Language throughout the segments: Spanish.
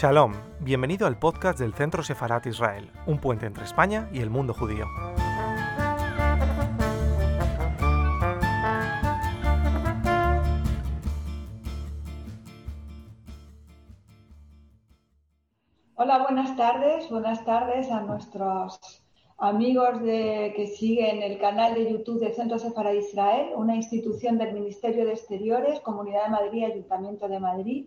Shalom, bienvenido al podcast del Centro Sefarat Israel, un puente entre España y el mundo judío. Hola, buenas tardes, buenas tardes a nuestros amigos que siguen el canal de YouTube del Centro Sefarat Israel, una institución del Ministerio de Exteriores, Comunidad de Madrid y Ayuntamiento de Madrid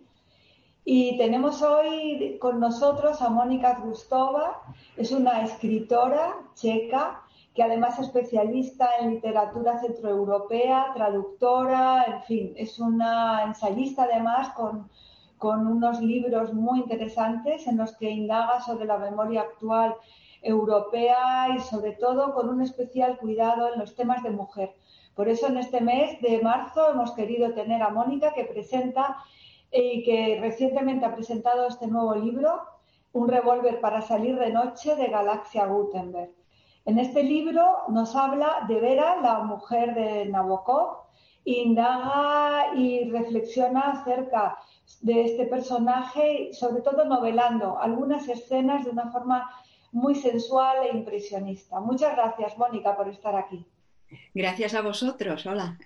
y tenemos hoy con nosotros a Mónica Gustova, es una escritora checa que además es especialista en literatura centroeuropea, traductora, en fin, es una ensayista además con, con unos libros muy interesantes en los que indaga sobre la memoria actual europea y sobre todo con un especial cuidado en los temas de mujer. Por eso en este mes de marzo hemos querido tener a Mónica que presenta y que recientemente ha presentado este nuevo libro, Un revólver para salir de noche de Galaxia Gutenberg. En este libro nos habla de Vera, la mujer de Nabokov, indaga y reflexiona acerca de este personaje, sobre todo novelando algunas escenas de una forma muy sensual e impresionista. Muchas gracias, Mónica, por estar aquí. Gracias a vosotros. Hola.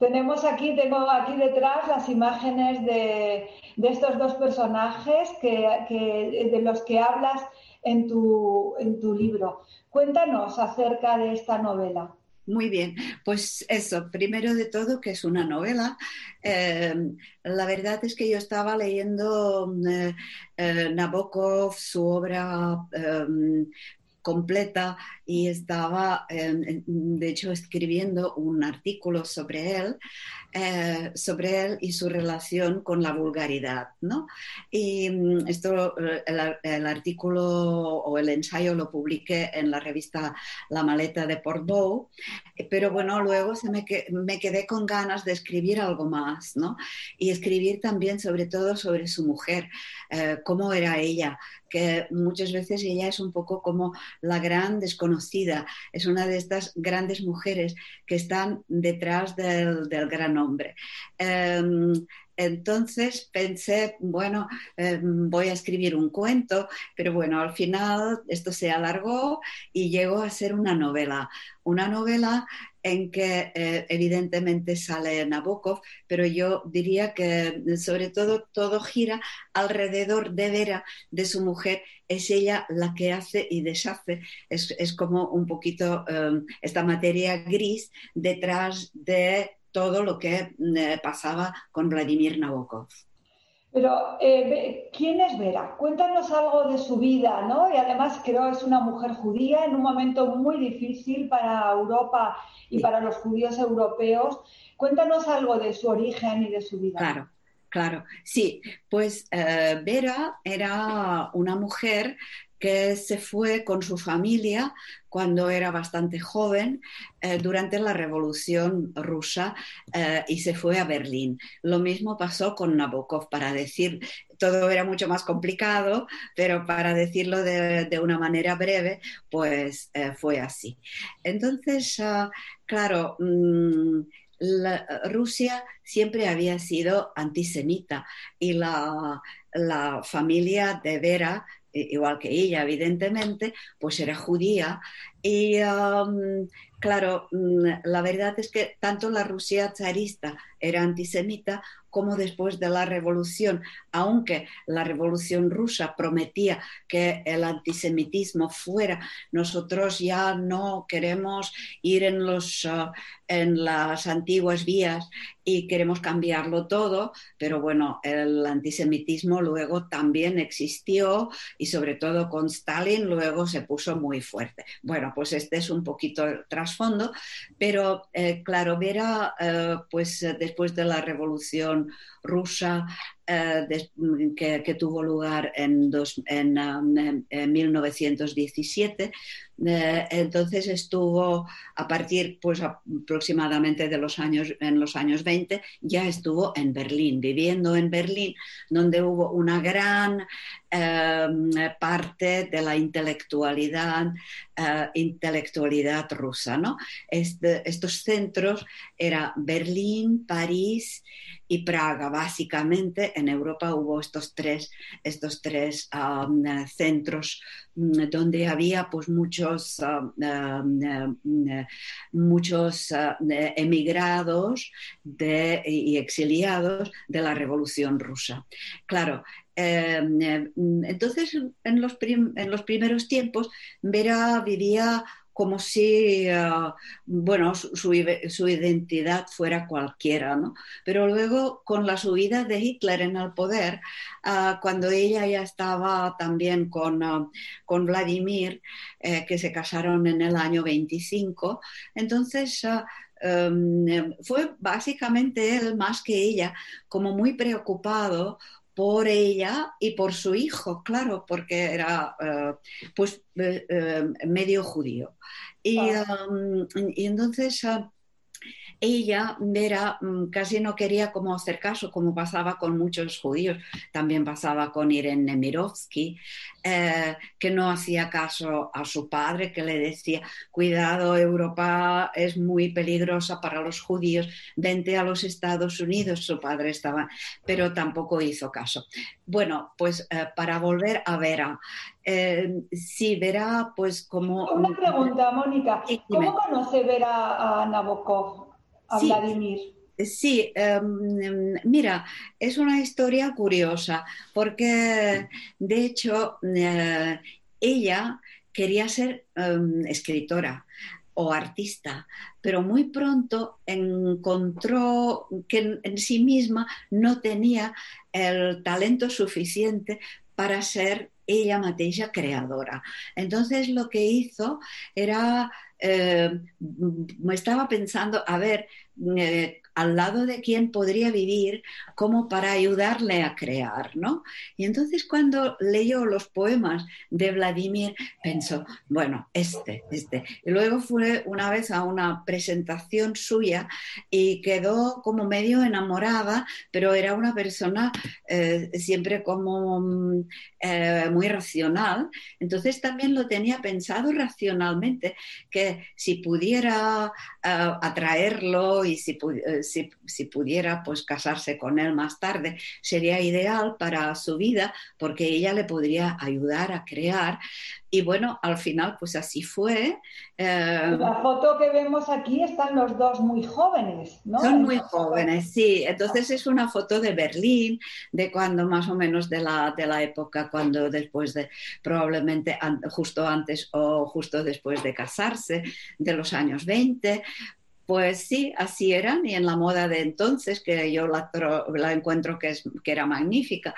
Tenemos aquí, tengo aquí detrás las imágenes de, estos dos personajes que, de los que hablas en tu, en tu libro. Cuéntanos acerca de esta novela. Muy bien, pues eso, primero de todo que es una novela. Eh, la verdad es que yo estaba leyendo eh, eh, Nabokov, su obra completa y estaba, de hecho, escribiendo un artículo sobre él, eh, sobre él y su relación con la vulgaridad, ¿no? Y mm, esto, eh, el, artículo o el ensayo lo publiqué en la revista La Maleta de Portbou, pero bueno, luego se me, me quedé con ganas de escribir algo más, ¿no? Y escribir también sobre todo sobre su mujer, eh, cómo era ella, que muchas veces ella es un poco como la gran desconocida, es una de estas grandes mujeres que están detrás del, gran hombre. Em, entonces pensé, bueno, em, voy a escribir un cuento, pero bueno, al final esto se alargó y llegó a ser una novela. Una novela en que eh, evidentemente sale Nabokov, pero yo diría que sobre todo todo gira alrededor de Vera, de su mujer, es ella la que hace y deshace, es, como un poquito em, esta materia gris detrás de todo lo que eh, pasaba con Vladimir Nabokov. Pero, eh, ¿quién es Vera? Cuéntanos algo de su vida, ¿no? Y además creo que es una mujer judía en un momento muy difícil para Europa y para los judíos europeos. Cuéntanos algo de su origen y de su vida. Claro. Claro, sí, pues eh, Vera era una mujer que se fue con su familia cuando era bastante joven eh, durante la Revolución rusa eh, y se fue a Berlín. Lo mismo pasó con Nabokov, para decir, todo era mucho más complicado, pero para decirlo de, una manera breve, pues eh, fue así. Entonces, ah, claro, mm, Rusia siempre había sido antisemita y la, la familia de Vera igual que ella, evidentemente, pues era judía. Y claro, mm, la verdad es que tanto la Rusia zarista era antisemita como después de la revolución, aunque la revolución rusa prometía que el antisemitismo fuera, nosotros ya no queremos ir en, los, ah, en las antiguas vías y queremos cambiarlo todo, pero bueno, el antisemitismo luego también existió y sobre todo con Stalin luego se puso muy fuerte. Bueno, pues este es un poquito el trasfondo, pero eh, claro, Vera, eh, pues después de la revolución on rusa eh, que, tuvo lugar en, en, 1917. Eh, entonces estuvo a partir pues aproximadamente de los años en los años 20 ya estuvo en Berlín viviendo en Berlín donde hubo una gran em, parte de la intelectualidad eh, intelectualidad rusa no este, estos centros era Berlín París y Praga básicamente en Europa hubo estos tres, estos tres um, centros mm, donde había pues muchos, um, um, muchos uh, emigrados y exiliados de la Revolución Rusa. Claro, entonces, en los, en los, primeros tiempos, Vera vivía como si, ah, bueno, su, identidad fuera cualquiera, ¿no? Pero luego, con la subida de Hitler en el poder, ah, cuando ella ya estaba también con, ah, con Vladimir, eh, que se casaron en el año 25, entonces... Em, fue básicamente él más que ella, como muy preocupado por ella y por su hijo, claro, porque era eh, pues eh, eh, medio judío. Y, um, y entonces ah, ella, Vera, mm, casi no quería como hacer caso, como pasaba con muchos judíos, también pasaba con Irene Nemirovsky, eh, que no hacía caso a su padre, que le decía, cuidado, Europa es muy peligrosa para los judíos, vente a los Estados Unidos, su padre estaba, pero tampoco hizo caso. Bueno, pues eh, para volver a Vera, eh, sí, Vera, pues como... Una pregunta, Mónica, ¿cómo conoce Vera a Nabokov? Sí, em, mira, es una historia curiosa porque de hecho eh, ella quería ser em, escritora o artista, pero muy pronto encontró que en sí misma no tenía el talento suficiente para ser ella mateixa creadora. Entonces lo que hizo era eh, me estaba pensando, a ver, eh, al lado de quién podría vivir como para ayudarle a crear, ¿no? Y entonces cuando leyó los poemas de Vladimir, pensó, bueno, este, este. Y luego fue una vez a una presentación suya y quedó como medio enamorada, pero era una persona eh, siempre como mm, muy racional. Entonces también lo tenía pensado racionalmente, que si pudiera atraerlo y si, eh, si, si, pudiera pues casarse con él más tarde, sería ideal para su vida porque ella le podría ayudar a crear. Y bueno, al final pues así fue. Eh, la foto que vemos aquí están los dos muy jóvenes, ¿no? Son muy jóvenes, sí. Entonces es una foto de Berlín, de cuando más o menos de la, de la época, cuando después de, probablemente justo antes o justo después de casarse, de los años 20, pues sí, así eran y en la moda de entonces, que yo la, encuentro que, era magnífica.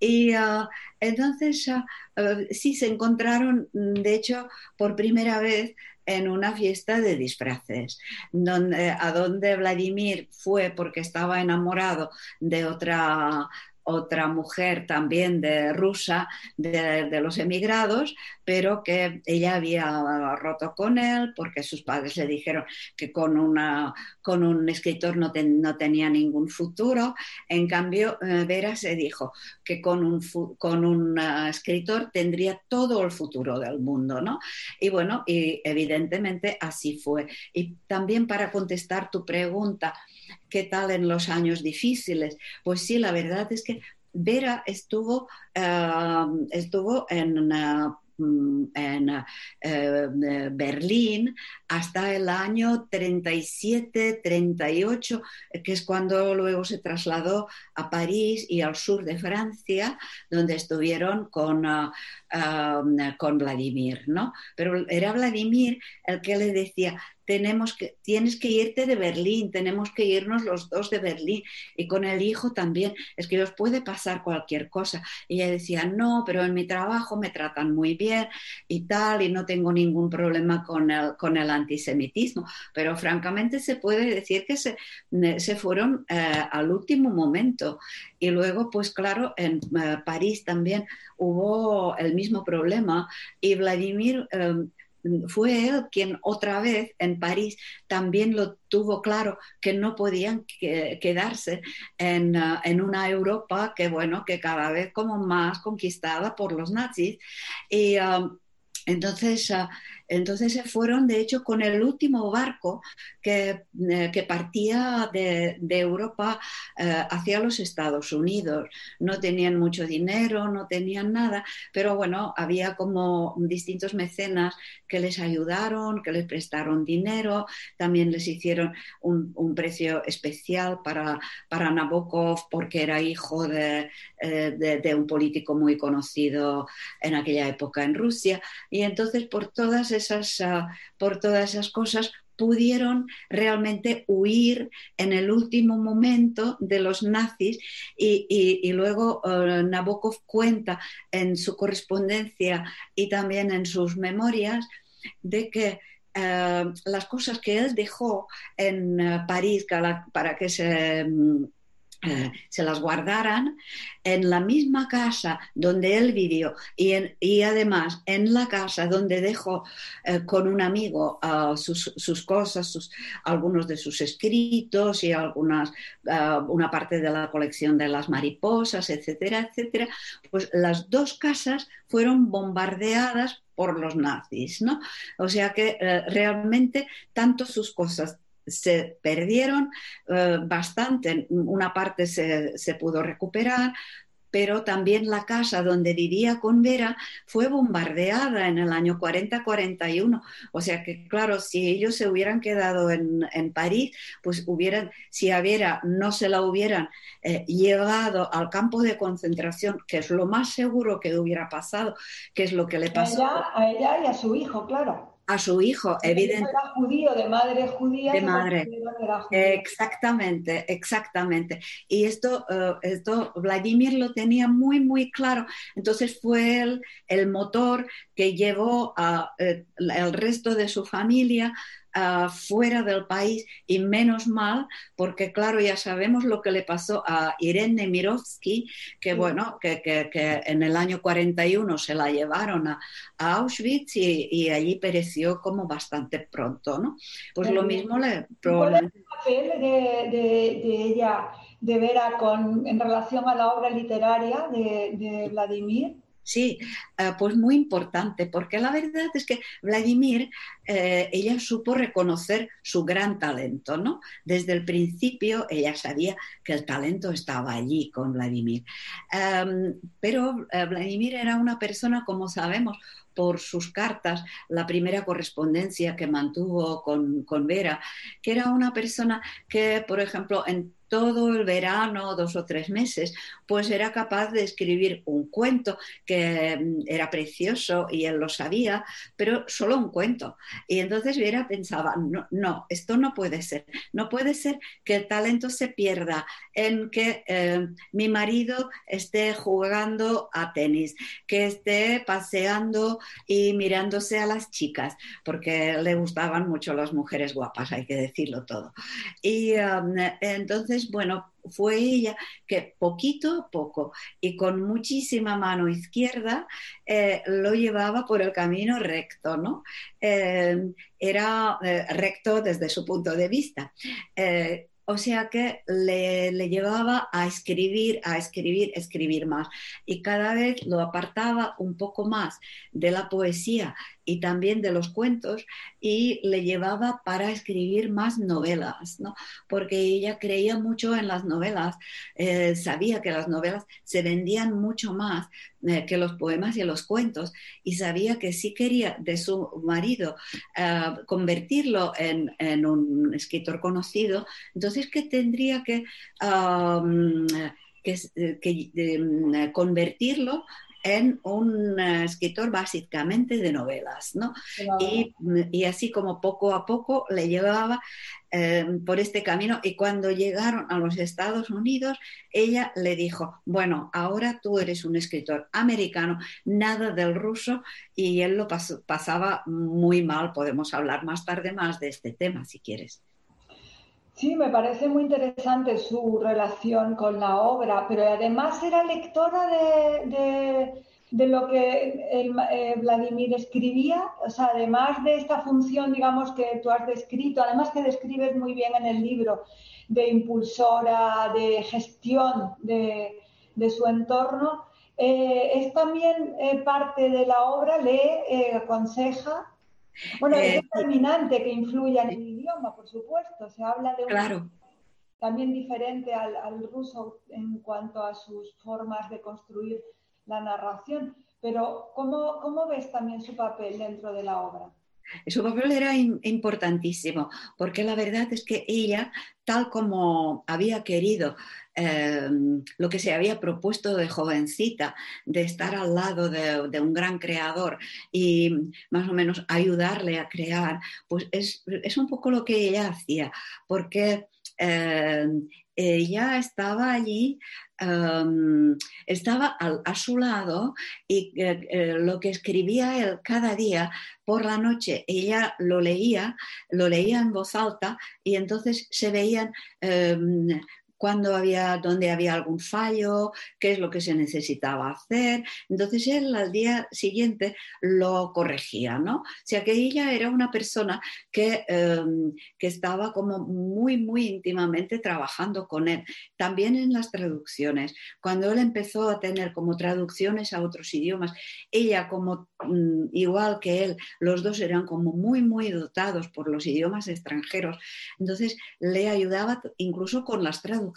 Y ah, entonces ah, ah, sí, se encontraron, de hecho, por primera vez en una fiesta de disfraces, a donde Vladimir fue porque estaba enamorado de otra otra mujer también de rusa de, los emigrados, pero que ella había roto con él porque sus padres le dijeron que con, una, con un escritor no, no tenía ningún futuro. En cambio, eh, Vera se dijo que con un, con un eh, escritor tendría todo el futuro del mundo, ¿no? Y bueno, y evidentemente así fue. Y también para contestar tu pregunta, ¿qué tal en los años difíciles? Pues sí, la verdad es que Vera estuvo, eh, estuvo en Mm, en eh, Berlín hasta el año 37, 38, que es cuando luego se trasladó a París y al sur de Francia, donde estuvieron con, con Vladimir, ¿no? Pero era Vladimir el que le decía, tenemos que, tienes que irte de Berlín, tenemos que irnos los dos de Berlín. Y con el hijo también, es que os puede pasar cualquier cosa. Y ella decía, no, pero en mi trabajo me tratan muy bien y tal, y no tengo ningún problema con el, con el antisemitismo. Pero francamente se puede decir que se, se fueron eh, al último momento. Y luego, pues claro, en eh, París también hubo el mismo problema y Vladimir... Eh, fue él quien otra vez en París también lo tuvo claro que no podían quedarse en, uh, en, una Europa que bueno que cada vez como más conquistada por los nazis. Y um, entonces, ah, entonces se fueron, de hecho, con el último barco que, eh, que partía de, Europa eh, hacia los Estados Unidos. No tenían mucho dinero, no tenían nada, pero bueno, había como distintos mecenas que les ayudaron, que les prestaron dinero, también les hicieron un, un precio especial para, para Nabokov porque era hijo de, eh, de, de un político muy conocido en aquella época en Rusia. Y entonces por todas esas, uh, por todas esas cosas pudieron realmente huir en el último momento de los nazis y, luego uh, Nabokov cuenta en su correspondencia y también en sus memorias de que uh, las cosas que él dejó en uh, París para, que se um, eh, se las guardaran en la misma casa donde él vivió y, además en la casa donde dejó eh, con un amigo sus, cosas, algunos de sus escritos y algunas, uh, una parte de la colección de las mariposas, etcétera, etcétera, pues las dos casas fueron bombardeadas por los nazis, ¿no? O sea que eh, realmente tanto sus cosas se perdieron eh, bastante, una parte se, se, pudo recuperar, pero también la casa donde vivía con Vera fue bombardeada en el año 40-41. O sea que, claro, si ellos se hubieran quedado en, en, París, pues hubieran, si a Vera no se la hubieran eh, llevado al campo de concentración, que es lo más seguro que hubiera pasado, que es lo que le pasó. A ella, a ella y a su hijo, claro a su hijo, evidentemente. Era judío, de madre judía. De madre. Exactamente, exactamente. Y esto, uh, esto Vladimir lo tenía muy, muy claro. Entonces fue él el motor que llevó a, uh, el resto de su familia uh, fuera del país y menos mal, porque claro, ya sabemos lo que le pasó a Irene Nemirovsky, que bueno, que, que, que, en el año 41 se la llevaron a, a Auschwitz y, y, allí pereció como bastante pronto, ¿no? Pues lo mismo le... Probablemente... ¿Cuál es el papel de, de, de ella, de Vera, con, en relación a la obra literaria de, de Vladimir? Sí, uh, pues muy importante, porque la verdad es que Vladimir, eh, ella supo reconocer su gran talento, ¿no? Desde el principio ella sabía que el talento estaba allí con Vladimir. Um, pero uh, Vladimir era una persona, como sabemos, por sus cartas, la primera correspondencia que mantuvo con, con Vera, que era una persona que, por ejemplo, en todo el verano, dos o tres meses, pues era capaz de escribir un cuento que mm, era precioso y él lo sabía, pero solo un cuento. Y entonces Vera pensaba, no, no esto no puede ser, no puede ser que el talento se pierda en que eh, mi marido esté jugando a tenis, que esté paseando y mirándose a las chicas, porque le gustaban mucho las mujeres guapas, hay que decirlo todo. Y um, entonces bueno, fue ella que poquito a poco y con muchísima mano izquierda eh, lo llevaba por el camino recto, ¿no? Eh, era eh, recto desde su punto de vista. O sea que le, le, llevaba a escribir, a escribir, escribir más. Y cada vez lo apartaba un poco más de la poesía y también de los cuentos y le llevaba para escribir más novelas, ¿no? porque ella creía mucho en las novelas, eh, sabía que las novelas se vendían mucho más eh, que los poemas y los cuentos y sabía que si quería de su marido eh, convertirlo en, en, un escritor conocido, entonces que tendría que... Um, que, que convertirlo en un uh, escritor básicamente de novelas, ¿no? Y, y, así como poco a poco le llevaba eh, por este camino y cuando llegaron a los Estados Unidos, ella le dijo, bueno, ahora tú eres un escritor americano, nada del ruso, y él lo pas pasaba muy mal, podemos hablar más tarde más de este tema si quieres. Sí, me parece muy interesante su relación con la obra, pero además era lectora de, de, lo que el, eh, Vladimir escribía, o sea, además de esta función, digamos, que tú has descrito, además que describes muy bien en el libro, de impulsora, de gestión de, de su entorno, es también parte de la obra, lee, aconseja. Bueno, es determinante que influya en el idioma, por supuesto. Se habla de un también diferente al, ruso en cuanto a sus formas de construir la narración. Pero ¿cómo, ¿cómo, ves también su papel dentro de la obra? Su papel era importantísimo, porque la verdad es que ella, tal como había querido, em, lo que se había propuesto de jovencita, de estar al lado de, un gran creador y más o menos ayudarle a crear, pues es, es un poco lo que ella hacía, porque Em, ella estaba allí, em, estaba a, su lado y eh, eh, lo que escribía él cada día por la noche, ella lo leía, lo leía en voz alta y entonces se veían em, cuándo había, dónde había algún fallo, qué es lo que se necesitaba hacer. Entonces él al día siguiente lo corregía, ¿no? O sea que ella era una persona que, em, que estaba como muy, muy íntimamente trabajando con él. También en las traducciones. Cuando él empezó a tener como traducciones a otros idiomas, ella como mm, igual que él, los dos eran como muy, muy dotados por los idiomas extranjeros. Entonces le ayudaba incluso con las traducciones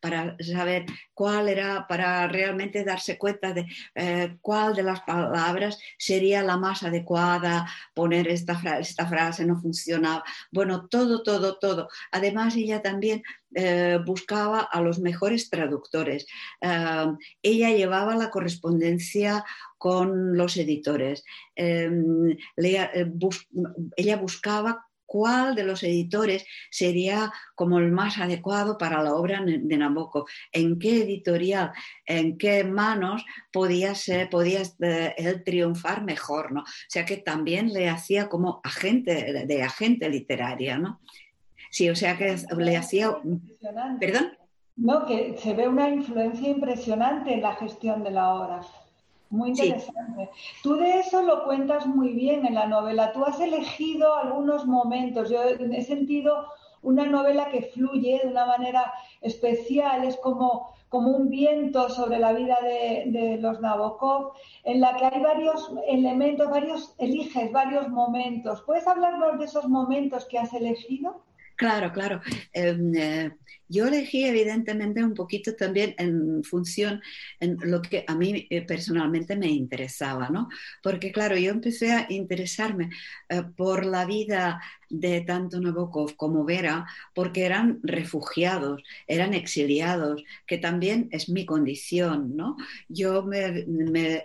para saber cuál era, para realmente darse cuenta de eh, cuál de las palabras sería la más adecuada, poner esta, esta frase no funcionaba. Bueno, todo, todo, todo. Además, ella también eh, buscaba a los mejores traductores. Eh, ella llevaba la correspondencia con los editores. ella buscaba cuál de los editores sería como el más adecuado para la obra de Nabokov, en qué editorial, en qué manos podía, ser, podía eh, él triunfar mejor, ¿no? O sea que también le hacía como agente, de agente literaria, ¿no? Sí, o sea que le hacía... ¿Perdón? No, que se ve una influencia impresionante en la gestión de la obra. Muy interesante. Tú de eso lo cuentas muy bien en la novela. Tú has elegido algunos momentos. Yo he sentido una novela que fluye de una manera especial, es como, como un viento sobre la vida de, de, los Nabokov, en la que hay varios elementos, varios, eliges varios momentos. ¿Puedes hablarnos de esos momentos que has elegido? Claro, claro. Em, eh, yo elegí evidentemente un poquito también en función en lo que a mí eh, personalmente me interesaba, ¿no? Porque claro, yo empecé a interesarme eh, por la vida de tanto Nabokov como Vera, porque eran refugiados, eran exiliados, que también es mi condición, ¿no? Yo me,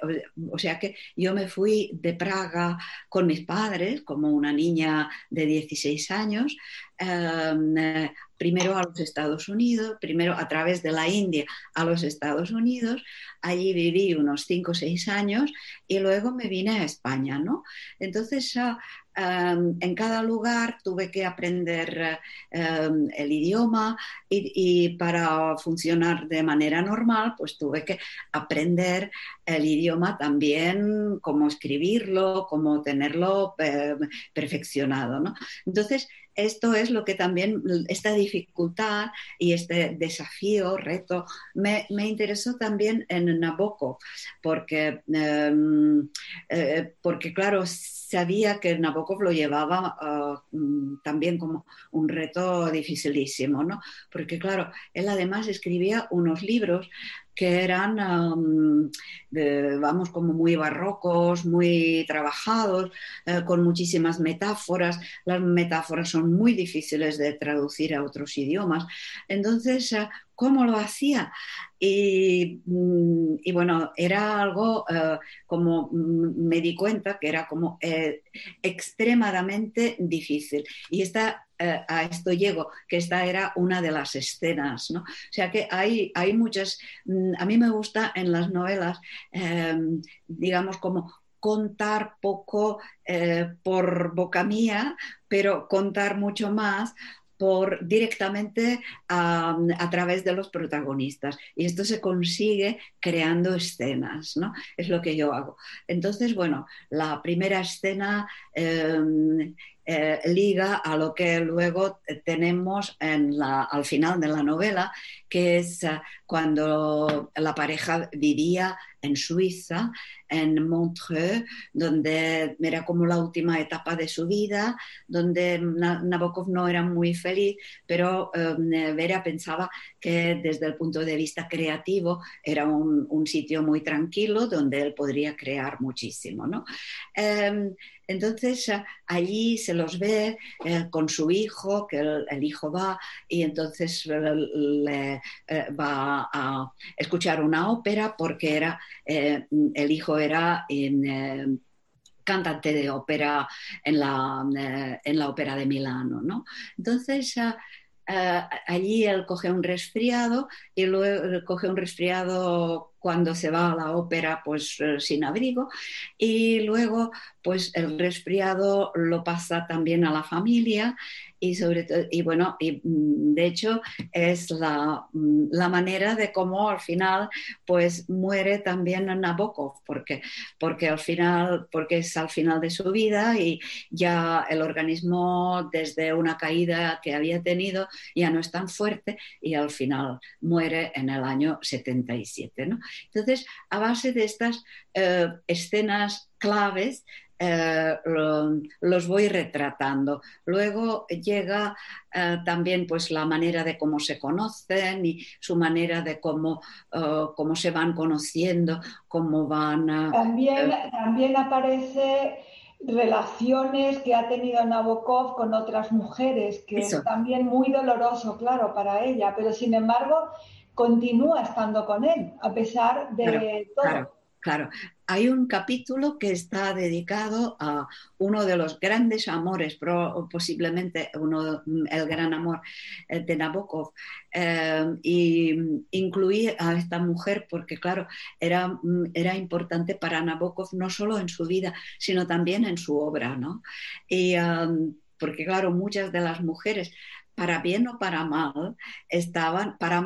o sea que yo me fui de Praga con mis padres, como una niña de 16 años, Em, eh, primero a los Estados Unidos, primero a través de la India a los Estados Unidos. Allí viví unos cinco o seis años y luego me vine a España, ¿no? Entonces, em, en cada lugar tuve que aprender em, el idioma y, para funcionar de manera normal, pues tuve que aprender el idioma también, cómo escribirlo, cómo tenerlo perfeccionado, ¿no? Entonces, esto es lo que también, esta dificultad y este desafío, reto, me, interesó también en Nabokov, porque, em, eh, porque claro, sabía que Nabokov lo llevaba ah, mm, también como un reto dificilísimo, ¿no? Porque claro, él además escribía unos libros que eran, vamos, como muy barrocos, muy trabajados, eh, con muchísimas metáforas. Las metáforas son muy difíciles de traducir a otros idiomas. Entonces, eh, ¿cómo lo hacía? Y, mm, bueno, era algo eh, como mm, me di cuenta que era como extremadamente difícil. Y esta eh, a esto llego, que esta era una de las escenas, ¿no? O sea que hay, hay muchas, mm, a mí me gusta en las novelas, em, digamos, como contar poco eh, por boca mía, pero contar mucho más por, directamente a, través de los protagonistas. Y esto se consigue creando escenas, ¿no? Es lo que yo hago. Entonces, bueno, la primera escena em, eh, liga a lo que luego tenemos en la, al final de la novela, que es cuando la pareja vivía en Suiza, en Montreux, donde era como la última etapa de su vida, donde Nabokov no era muy feliz, pero em, Vera pensaba que desde el punto de vista creativo era un, sitio muy tranquilo donde él podría crear muchísimo. ¿no? Em, entonces eh, allí se los ve eh, con su hijo, que el, hijo va y entonces le, eh, va a escuchar una ópera porque era, el hijo era cantante de ópera en la, en la ópera de Milano. ¿no? Entonces allí él coge un resfriado y luego coge un resfriado cuando se va a la ópera pues sin abrigo y luego pues el resfriado lo pasa también a la familia y sobre todo, y bueno, y mm, de hecho es la, mm, la, manera de cómo al final pues muere también Nabokov, porque, porque al final, porque es al final de su vida y ya el organismo desde una caída que había tenido ya no es tan fuerte y al final muere en el año 77, ¿no? Entonces, a base de estas eh, escenas claves, eh, los voy retratando. Luego llega eh, también pues la manera de cómo se conocen y su manera de cómo, eh, cómo se van conociendo, cómo van... también, también aparece relaciones que ha tenido Nabokov con otras mujeres, que es también muy doloroso, claro, para ella, pero sin embargo continúa estando con él, a pesar de todo. Claro, hay un capítulo que está dedicado a uno de los grandes amores, posiblemente uno, el gran amor eh, de Nabokov, eh, y incluí a esta mujer porque, claro, era, era importante para Nabokov no solo en su vida, sino también en su obra, ¿no? Y, um, porque, claro, muchas de las mujeres para bien o para mal, estaban, para,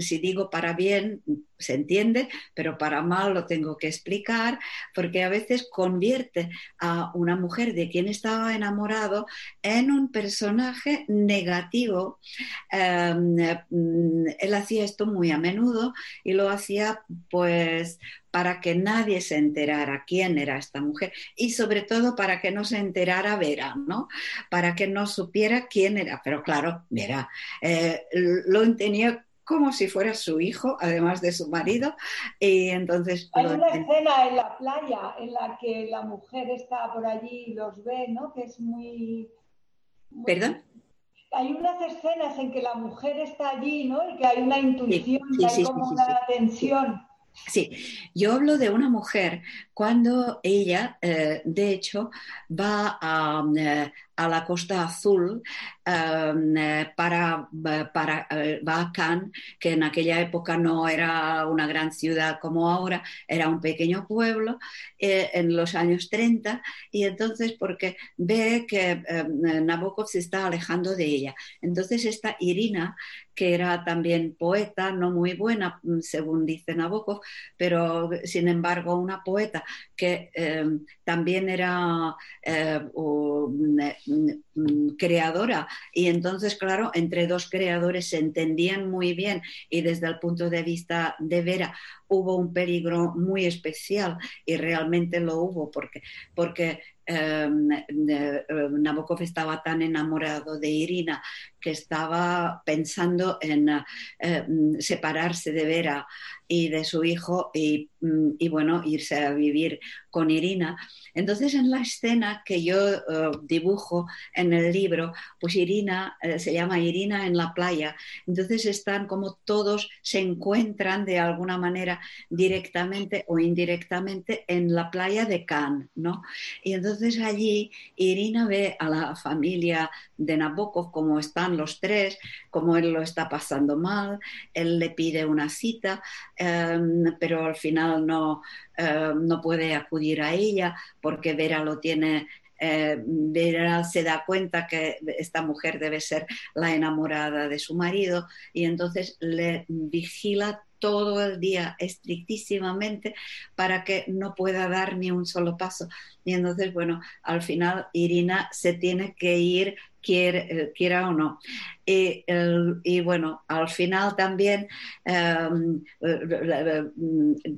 si digo para bien, se entiende, pero para mal lo tengo que explicar, porque a veces convierte a una mujer de quien estaba enamorado en un personaje negativo. Em, él hacía esto muy a menudo y lo hacía pues para que nadie se enterara quién era esta mujer y sobre todo para que no se enterara Vera, ¿no? Para que no supiera quién era. Pero claro, Vera eh, lo tenía como si fuera su hijo, además de su marido. Y entonces. Hay una escena en la playa en la que la mujer está por allí y los ve, ¿no? Que es muy. ¿Perdón? Hay unas escenas en que la mujer está allí, ¿no? Y que hay una intuición, y hay como una tensión. Sí, yo hablo de una mujer cuando ella, eh, de hecho, va a, eh, a la Costa Azul em, eh, para, para eh, va a Cannes, que en aquella época no era una gran ciudad como ahora, era un pequeño pueblo eh, en los años 30 y entonces porque ve que em, Nabokov se está alejando de ella. Entonces esta Irina, que era también poeta, no muy buena, mm, según dice Nabokov, pero sin embargo una poeta que em, también era creadora. Y entonces, claro, entre dos creadores se entendían muy bien y desde el punto de vista de Vera hubo un peligro muy especial y realmente lo hubo porque, porque em, Nabokov estaba tan enamorado de Irina que estaba pensando en em, separarse de Vera y de su hijo y, mm, y, bueno, irse a vivir con Irina. Entonces en la escena que yo eh, dibujo en el libro, pues Irina eh, se llama Irina en la playa. Entonces están como todos se encuentran de alguna manera directamente o indirectamente en la playa de Cannes, ¿no? Y entonces allí Irina ve a la familia de Nabokov como están los tres, como él lo está pasando mal, él le pide una cita, em, pero al final no, em, no puede acudir a ella porque Vera lo tiene eh, Vera se da cuenta que esta mujer debe ser la enamorada de su marido y entonces le vigila todo el día estrictísimamente para que no pueda dar ni un solo paso. Y entonces, bueno, al final Irina se tiene que ir, eh, quiera o no. Y, bueno, al final también em,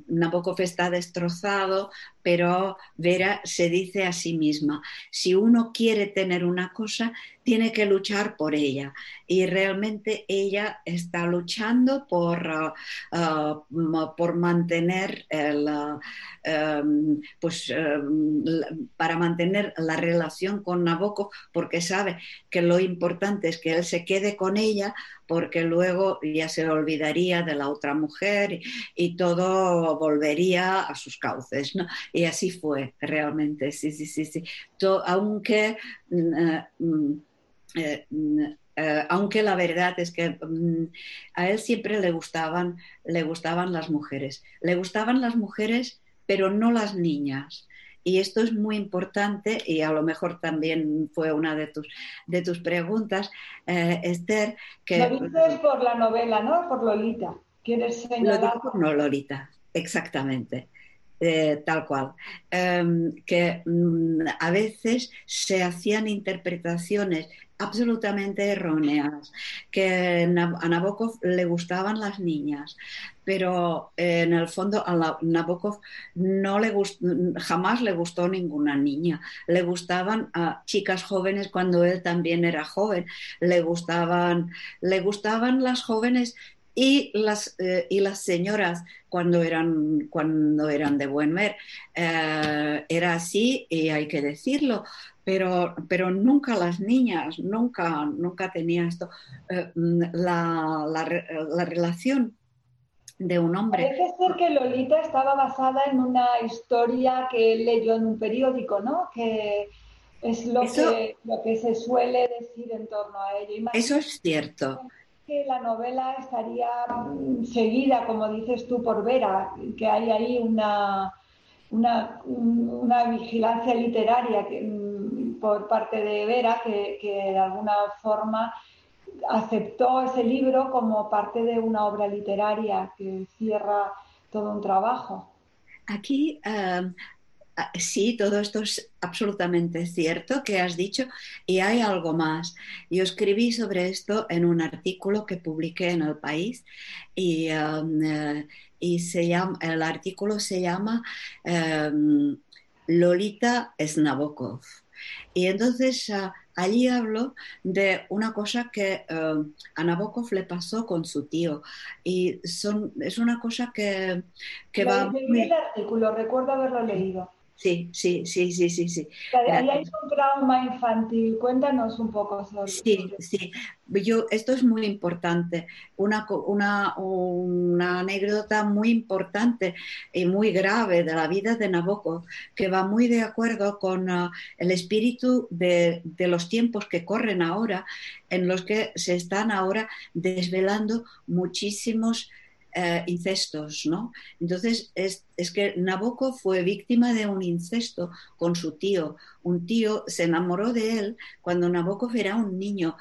Nabokov está destrozado, pero Vera se dice a sí misma, si uno quiere tener una cosa, tiene que luchar por ella. Y realmente ella está luchando por, uh, uh, por mantener el, um, pues, um, para mantener la relación con Nabokov, porque sabe que lo importante es que él se quede con ella, porque luego ya se olvidaría de la otra mujer y, todo volvería a sus cauces. Y así fue realmente, sí, sí, sí, sí. aunque... Mm, eh, mm, eh, aunque la verdad es que mm, a él siempre le gustaban, le gustaban las mujeres. Le gustaban las mujeres, pero no las niñas. Y esto es muy importante y a lo mejor también fue una de tus, de tus preguntas, eh, Esther. Que, lo dices por la novela, ¿no? Por Lolita. ¿Quieres señalar? no, Lolita, exactamente. tal cual, em, que mm, a veces se hacían interpretaciones absolutamente erróneas, que a Nabokov le gustaban las niñas, pero en el fondo a Nabokov no le jamás le gustó ninguna niña. Le gustaban a chicas jóvenes cuando él también era joven. Le gustaban, le gustaban las jóvenes y las, eh, y las señoras cuando eran, cuando eran de buen ver. Eh, era así y hay que decirlo pero, pero nunca las niñas, nunca, nunca tenía esto. Eh, la, la, relación de un hombre. Parece ser que Lolita estaba basada en una historia que él leyó en un periódico, ¿no? Que es lo, que, lo que se suele decir en torno a ella. eso es cierto. Que la novela estaría mm, seguida, como dices tú, por Vera, que hay ahí una, una, una vigilancia literaria que, por parte de Vera, que, de alguna forma aceptó ese libro como parte de una obra literaria que cierra todo un trabajo. Aquí um, sí, todo esto es absolutamente cierto que has dicho y hay algo más. Yo escribí sobre esto en un artículo que publiqué en El País y, um, eh, y se llama, el artículo se llama um, Lolita Snabokov. Y entonces ah, allí hablo de una cosa que uh, a Nabokov le pasó con su tío. Y son, es una cosa que, que va... el artículo, recuerdo haberlo leído. Sí, sí, sí, sí, sí, sí. Ahí hay un trauma infantil. Cuéntanos un poco sobre Sí, sí. Yo, esto es muy importante. Una, una, una, anécdota muy importante y muy grave de la vida de Nabokov, que va muy de acuerdo con uh, el espíritu de, de los tiempos que corren ahora, en los que se están ahora desvelando muchísimos eh, incestos, ¿no? Entonces, es, que Nabokov fue víctima de un incesto con su tío. Un tío se enamoró de él cuando Nabokov era un niño.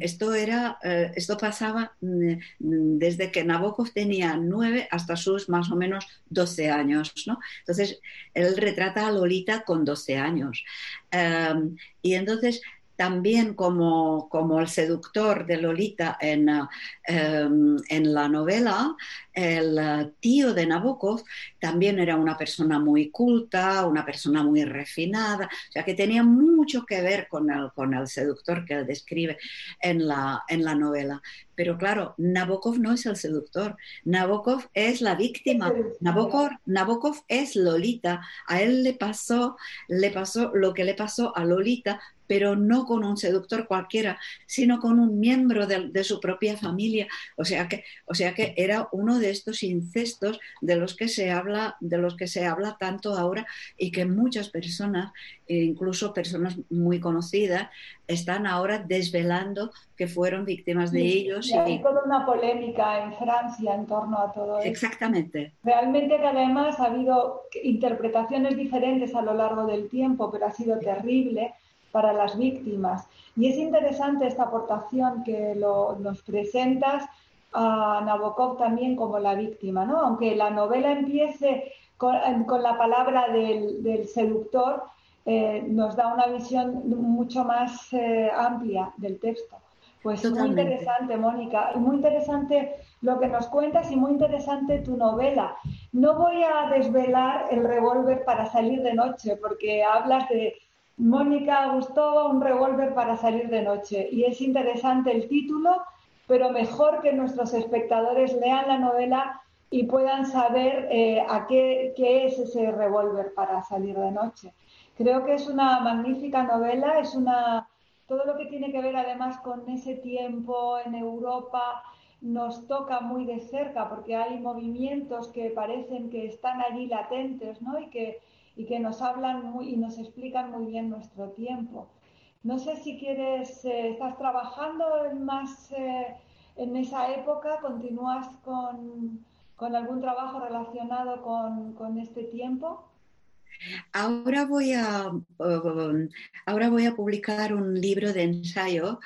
Esto, era, eh, esto pasaba mm, desde que Nabokov tenía nueve hasta sus más o menos 12 años, ¿no? Entonces, él retrata a Lolita con 12 años. Em, y entonces también como, como, el seductor de Lolita en, em, en, la novela, el tío de Nabokov también era una persona muy culta, una persona muy refinada, o sea que tenía mucho que ver con el, con el seductor que él describe en la, en la novela. Pero claro, Nabokov no es el seductor, Nabokov es la víctima, Nabokov, Nabokov es Lolita, a él le pasó, le pasó lo que le pasó a Lolita pero no con un seductor cualquiera, sino con un miembro de, su propia familia. O sea, que, o sea que era uno de estos incestos de los que se habla, de los que se habla tanto ahora y que muchas personas, e incluso personas muy conocidas, están ahora desvelando que fueron víctimas de ellos. Y hay toda una polémica en Francia en torno a todo esto. Exactamente. Realmente que además ha habido interpretaciones diferentes a lo largo del tiempo, pero ha sido terrible para las víctimas. Y es interesante esta aportación que nos presentas a Nabokov también como la víctima, ¿no? Aunque la novela empiece con, la palabra del, seductor, eh, nos da una visión mucho más eh, amplia del texto. Pues muy interesante, Mónica, y muy interesante lo que nos cuentas y muy interesante tu novela. No voy a desvelar el revólver para salir de noche, porque hablas de Mónica Gustova, un revólver para salir de noche. Y es interesante el título, pero mejor que nuestros espectadores lean la novela y puedan saber eh, a qué, qué es ese revólver para salir de noche. Creo que es una magnífica novela, es una todo lo que tiene que ver además con ese tiempo en Europa nos toca muy de cerca porque hay movimientos que parecen que están allí latentes ¿no? y, que, y que nos hablan muy, y nos explican muy bien nuestro tiempo. No sé si quieres, eh, estás trabajando más eh, en esa época, continúas con, con algún trabajo relacionado con, con este tiempo. Ahora voy a, um, ahora voy a publicar un libro de ensayo,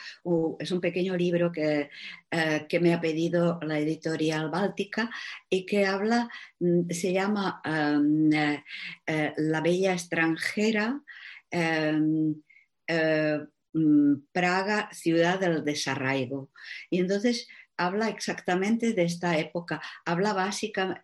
es un pequeño libro que, eh, que, me ha pedido la editorial Báltica y que habla, mm, se llama um, La Bella extranjera. Um, mm, Praga, ciudad del desarraigo. Y entonces habla exactamente de esta época, habla básica,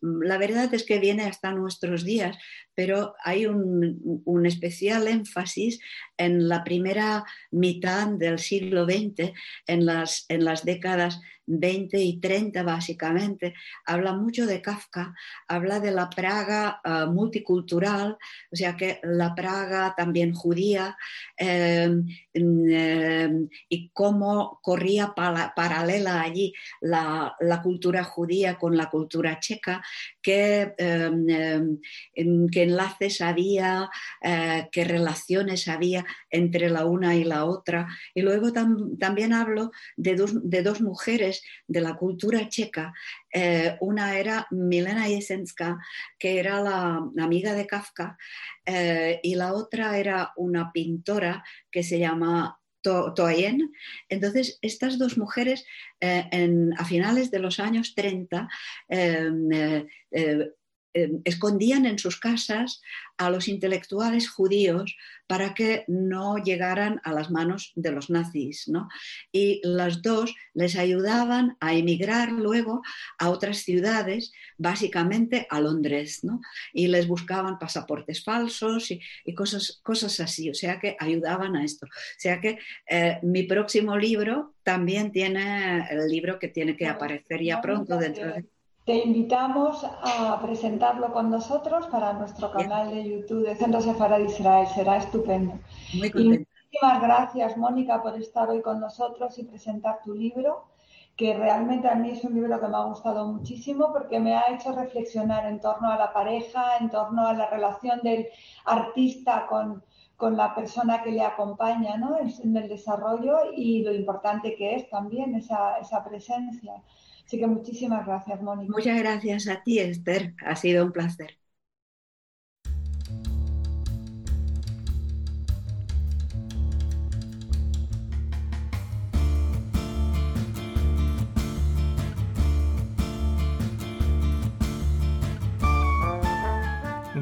la verdad es que viene hasta nuestros días, pero hay un, especial énfasis en la primera mitad del siglo XX, en las, en las décadas 20 y 30 básicamente. Habla mucho de Kafka, habla de la Praga eh, multicultural, o sea que la Praga también judía, em, em, y cómo corría paralela allí la, la cultura judía con la cultura checa, qué, em, enlaces había, eh, qué relaciones había entre la una y la otra. Y luego también hablo de dos, mujeres de la cultura checa. Eh, una era Milena Jesenska, que era la, amiga de Kafka, eh, y la otra era una pintora que se llama Toyen. Entonces, estas dos mujeres a finales de los años 30 Em, escondían en sus casas a los intelectuales judíos para que no llegaran a las manos de los nazis. Y las dos les ayudaban a emigrar luego a otras ciudades, básicamente a Londres, y les buscaban pasaportes falsos y, cosas, cosas así, o sea que ayudaban a esto. O sea que eh, mi próximo libro también tiene el libro que tiene que aparecer ya pronto dentro de te invitamos a presentarlo con nosotros para nuestro canal de YouTube de Centro Sefarad Israel. Será estupendo. Muy muchísimas gracias, Mónica, por estar hoy con nosotros y presentar tu libro, que realmente a mí es un libro que me ha gustado muchísimo porque me ha hecho reflexionar en torno a la pareja, en torno a la relación del artista con, la persona que le acompaña ¿no? en, el desarrollo y lo importante que es también esa, esa presencia. Así que muchísimas gracias, Mónica. Muchas gracias a ti, Esther. Ha sido un placer.